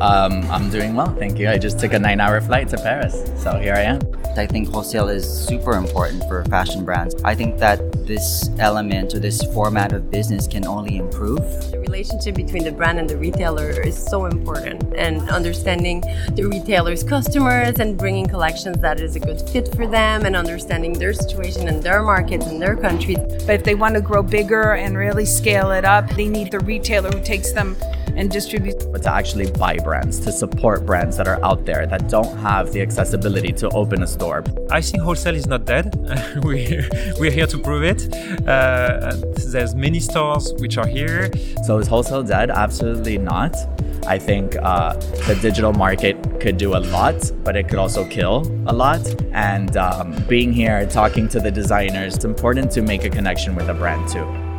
Um, I'm doing well, thank you. I just took a nine hour flight to Paris, so here I am. I think wholesale is super important for fashion brands. I think that this element or this format of business can only improve. The relationship between the brand and the retailer is so important, and understanding the retailer's customers and bringing collections that is a good fit for them, and understanding their situation and their markets and their countries. But if they want to grow bigger and really scale it up, they need the retailer who takes them and distribute. But to actually buy brands, to support brands that are out there that don't have the accessibility to open a store. I think wholesale is not dead. we're, we're here to prove it. Uh, there's many stores which are here. So is wholesale dead? Absolutely not. I think uh, the digital market could do a lot, but it could also kill a lot. And um, being here, talking to the designers, it's important to make a connection with a brand too.